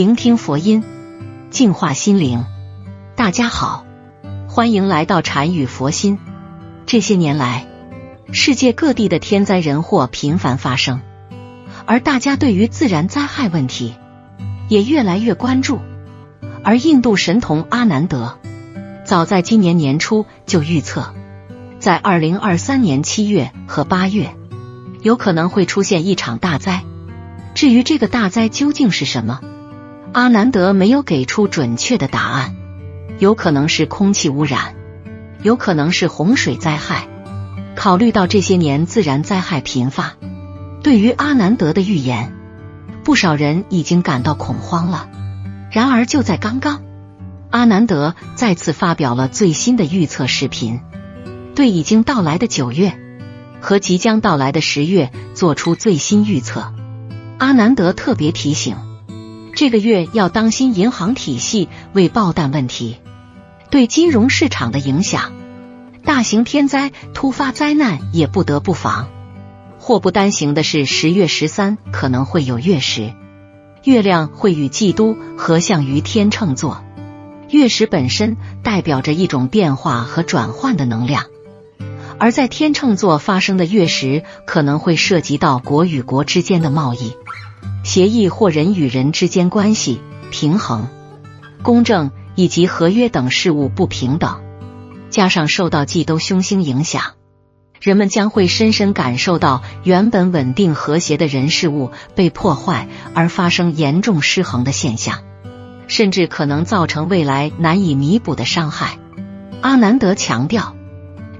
聆听佛音，净化心灵。大家好，欢迎来到禅语佛心。这些年来，世界各地的天灾人祸频繁发生，而大家对于自然灾害问题也越来越关注。而印度神童阿南德早在今年年初就预测，在二零二三年七月和八月有可能会出现一场大灾。至于这个大灾究竟是什么，阿南德没有给出准确的答案。有可能是空气污染，有可能是洪水灾害。考虑到这些年自然灾害频发，对于阿南德的预言，不少人已经感到恐慌了。然而就在刚刚，阿南德再次发表了最新的预测视频，对已经到来的九月和即将到来的十月做出最新预测。阿南德特别提醒，这个月要当心银行体系未爆弹问题对金融市场的影响，大型天灾突发灾难也不得不防。祸不单行的是，十月十三可能会有月食，月亮会与基督合相于天秤座。月食本身代表着一种变化和转换的能量，而在天秤座发生的月食可能会涉及到国与国之间的贸易。协议或人与人之间关系平衡、公正以及合约等事物不平等，加上受到忌都凶星影响，人们将会深深感受到原本稳定和谐的人事物被破坏而发生严重失衡的现象，甚至可能造成未来难以弥补的伤害。阿南德强调，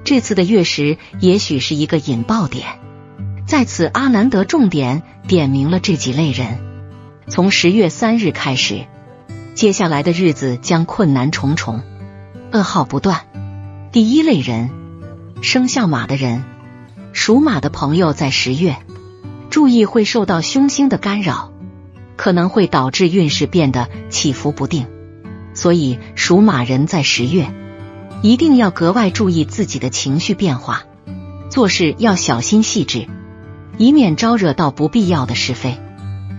这次的月食也许是一个引爆点。在此，阿南德重点点明了这几类人。从十月三日开始，接下来的日子将困难重重，噩耗不断。第一类人，生肖马的人，属马的朋友在十月注意会受到凶星的干扰，可能会导致运势变得起伏不定。所以，属马人在十月一定要格外注意自己的情绪变化，做事要小心细致。以免招惹到不必要的是非。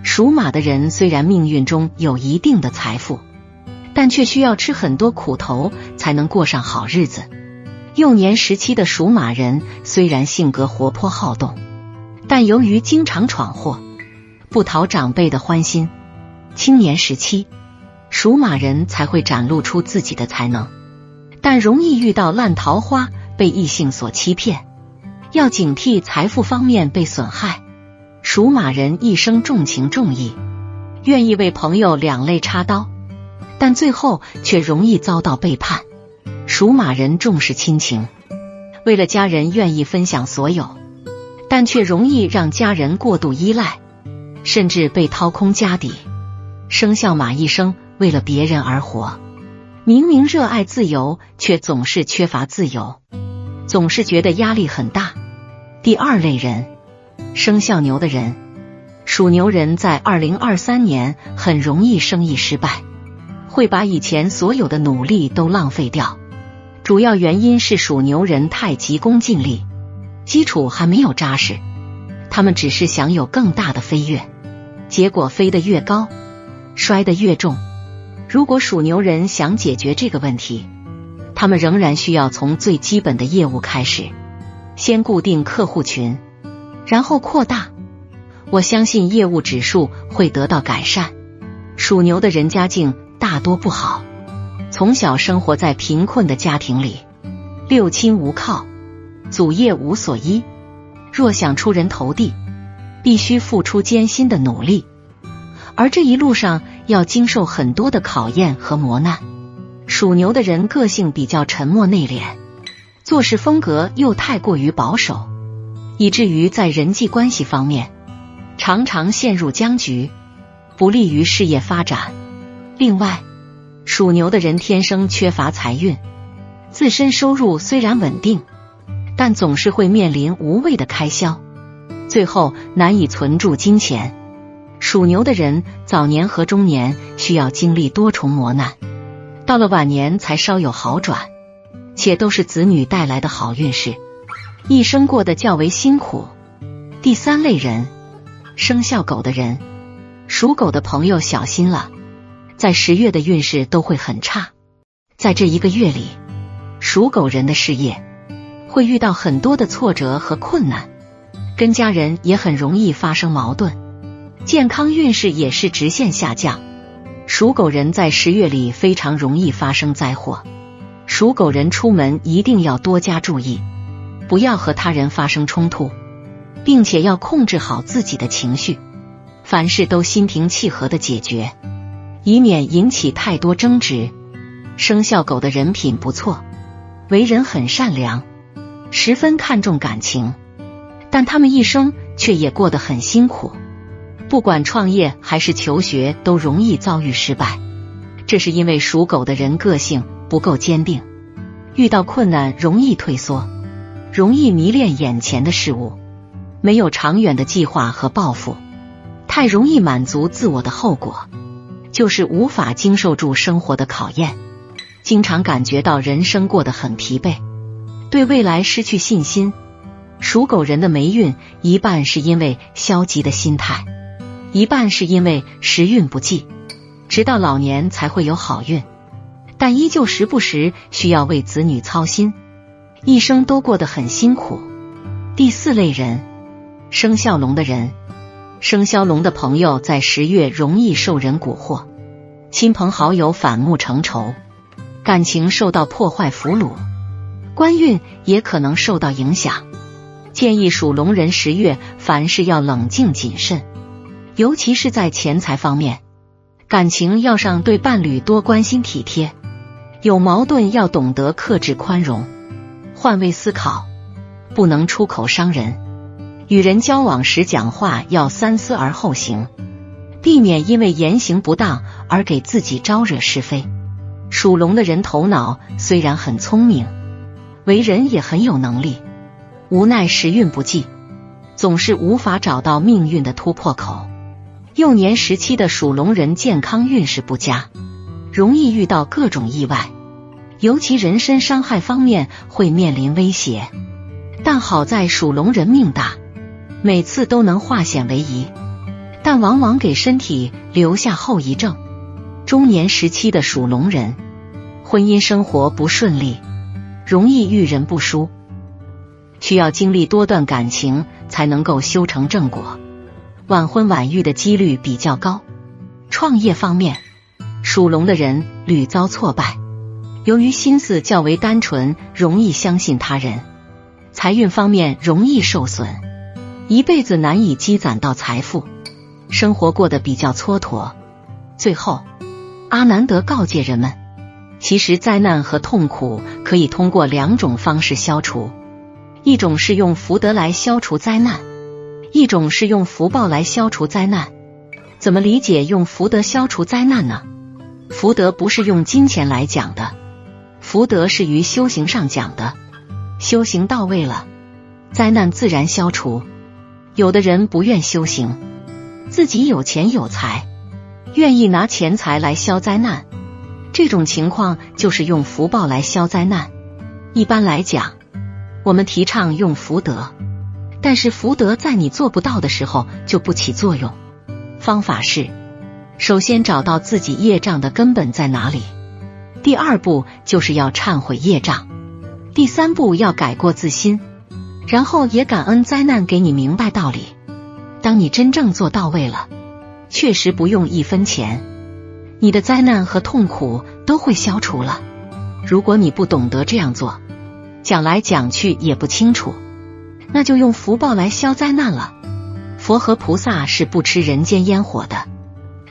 属马的人虽然命运中有一定的财富，但却需要吃很多苦头才能过上好日子。幼年时期的属马人虽然性格活泼好动，但由于经常闯祸，不讨长辈的欢心。青年时期，属马人才会展露出自己的才能，但容易遇到烂桃花，被异性所欺骗。要警惕财富方面被损害。属马人一生重情重义，愿意为朋友两肋插刀，但最后却容易遭到背叛。属马人重视亲情，为了家人愿意分享所有，但却容易让家人过度依赖，甚至被掏空家底。生肖马一生为了别人而活，明明热爱自由，却总是缺乏自由，总是觉得压力很大。第二类人，生肖牛的人，属牛人在二零二三年很容易生意失败，会把以前所有的努力都浪费掉。主要原因是属牛人太急功近利，基础还没有扎实，他们只是想有更大的飞跃，结果飞得越高，摔得越重。如果属牛人想解决这个问题，他们仍然需要从最基本的业务开始。先固定客户群，然后扩大。我相信业务指数会得到改善。属牛的人家境大多不好，从小生活在贫困的家庭里，六亲无靠，祖业无所依。若想出人头地，必须付出艰辛的努力，而这一路上要经受很多的考验和磨难。属牛的人个性比较沉默内敛。做事风格又太过于保守，以至于在人际关系方面常常陷入僵局，不利于事业发展。另外，属牛的人天生缺乏财运，自身收入虽然稳定，但总是会面临无谓的开销，最后难以存住金钱。属牛的人早年和中年需要经历多重磨难，到了晚年才稍有好转。且都是子女带来的好运势，一生过得较为辛苦。第三类人，生肖狗的人，属狗的朋友小心了。在十月的运势都会很差。在这一个月里，属狗人的事业会遇到很多的挫折和困难，跟家人也很容易发生矛盾。健康运势也是直线下降，属狗人在十月里非常容易发生灾祸。属狗人出门一定要多加注意，不要和他人发生冲突，并且要控制好自己的情绪，凡事都心平气和的解决，以免引起太多争执。生肖狗的人品不错，为人很善良，十分看重感情，但他们一生却也过得很辛苦，不管创业还是求学，都容易遭遇失败。这是因为属狗的人个性。不够坚定，遇到困难容易退缩，容易迷恋眼前的事物，没有长远的计划和抱负，太容易满足自我的后果，就是无法经受住生活的考验，经常感觉到人生过得很疲惫，对未来失去信心。属狗人的霉运一半是因为消极的心态，一半是因为时运不济，直到老年才会有好运。但依旧时不时需要为子女操心，一生都过得很辛苦。第四类人，生肖龙的人，生肖龙的朋友在十月容易受人蛊惑，亲朋好友反目成仇，感情受到破坏俘虏，官运也可能受到影响。建议属龙人十月凡事要冷静谨慎，尤其是在钱财方面，感情要上对伴侣多关心体贴。有矛盾要懂得克制宽容，换位思考，不能出口伤人。与人交往时讲话要三思而后行，避免因为言行不当而给自己招惹是非。属龙的人头脑虽然很聪明，为人也很有能力，无奈时运不济，总是无法找到命运的突破口。幼年时期的属龙人健康运势不佳。容易遇到各种意外，尤其人身伤害方面会面临威胁。但好在属龙人命大，每次都能化险为夷，但往往给身体留下后遗症。中年时期的属龙人，婚姻生活不顺利，容易遇人不淑，需要经历多段感情才能够修成正果，晚婚晚育的几率比较高。创业方面。属龙的人屡遭挫败，由于心思较为单纯，容易相信他人，财运方面容易受损，一辈子难以积攒到财富，生活过得比较蹉跎。最后，阿南德告诫人们，其实灾难和痛苦可以通过两种方式消除，一种是用福德来消除灾难，一种是用福报来消除灾难。怎么理解用福德消除灾难呢？福德不是用金钱来讲的，福德是于修行上讲的。修行到位了，灾难自然消除。有的人不愿修行，自己有钱有财，愿意拿钱财来消灾难，这种情况就是用福报来消灾难。一般来讲，我们提倡用福德，但是福德在你做不到的时候就不起作用。方法是。首先找到自己业障的根本在哪里，第二步就是要忏悔业障，第三步要改过自新，然后也感恩灾难给你明白道理。当你真正做到位了，确实不用一分钱，你的灾难和痛苦都会消除了。如果你不懂得这样做，讲来讲去也不清楚，那就用福报来消灾难了。佛和菩萨是不吃人间烟火的。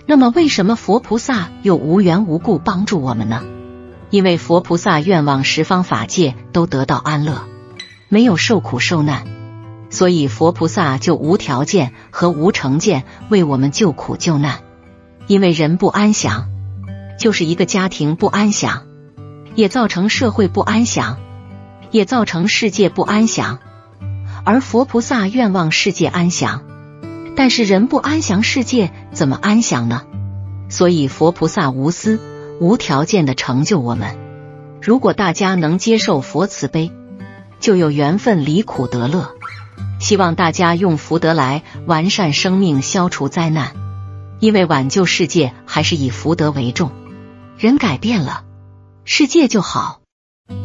那么，为什么佛菩萨又无缘无故帮助我们呢？因为佛菩萨愿望十方法界都得到安乐，没有受苦受难，所以佛菩萨就无条件和无成见为我们救苦救难。因为人不安详，就是一个家庭不安详，也造成社会不安详，也造成世界不安详。而佛菩萨愿望世界安详。但是人不安详，世界怎么安详呢？所以佛菩萨无私、无条件的成就我们。如果大家能接受佛慈悲，就有缘分离苦得乐。希望大家用福德来完善生命，消除灾难，因为挽救世界。还是以福德为重。人改变了，世界就好。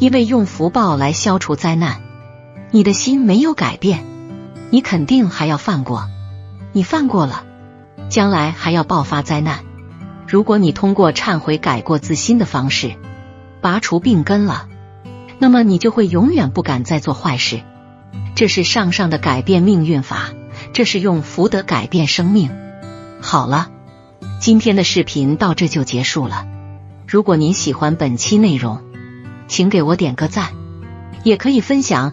因为用福报来消除灾难，你的心没有改变，你肯定还要犯过。你犯过了，将来还要爆发灾难。如果你通过忏悔、改过自新的方式拔除病根了，那么你就会永远不敢再做坏事。这是上上的改变命运法，这是用福德改变生命。好了，今天的视频到这就结束了。如果您喜欢本期内容，请给我点个赞，也可以分享